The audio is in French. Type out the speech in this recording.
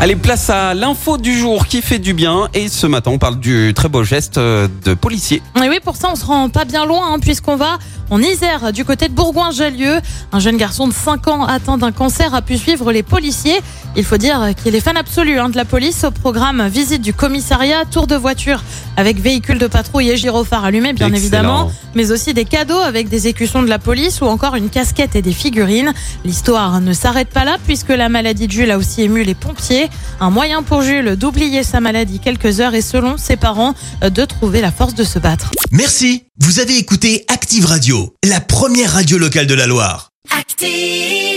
Allez, place à l'info du jour qui fait du bien. Et ce matin, on parle du très beau geste euh, de policier. Et oui, pour ça, on se rend pas bien loin, hein, puisqu'on va en Isère, du côté de Bourgoin-Jallieu. Un jeune garçon de 5 ans atteint d'un cancer a pu suivre les policiers. Il faut dire qu'il est fan absolu hein, de la police au programme visite du commissariat, tour de voiture avec véhicule de patrouille et gyrophare allumé, bien Excellent. évidemment, mais aussi des cadeaux avec des écussons de la police ou encore une casquette et des figurines. L'histoire ne s'arrête pas là puisque la maladie de Jules a aussi ému les pompiers. Un moyen pour Jules d'oublier sa maladie quelques heures et selon ses parents de trouver la force de se battre. Merci. Vous avez écouté Active Radio, la première radio locale de la Loire. Active.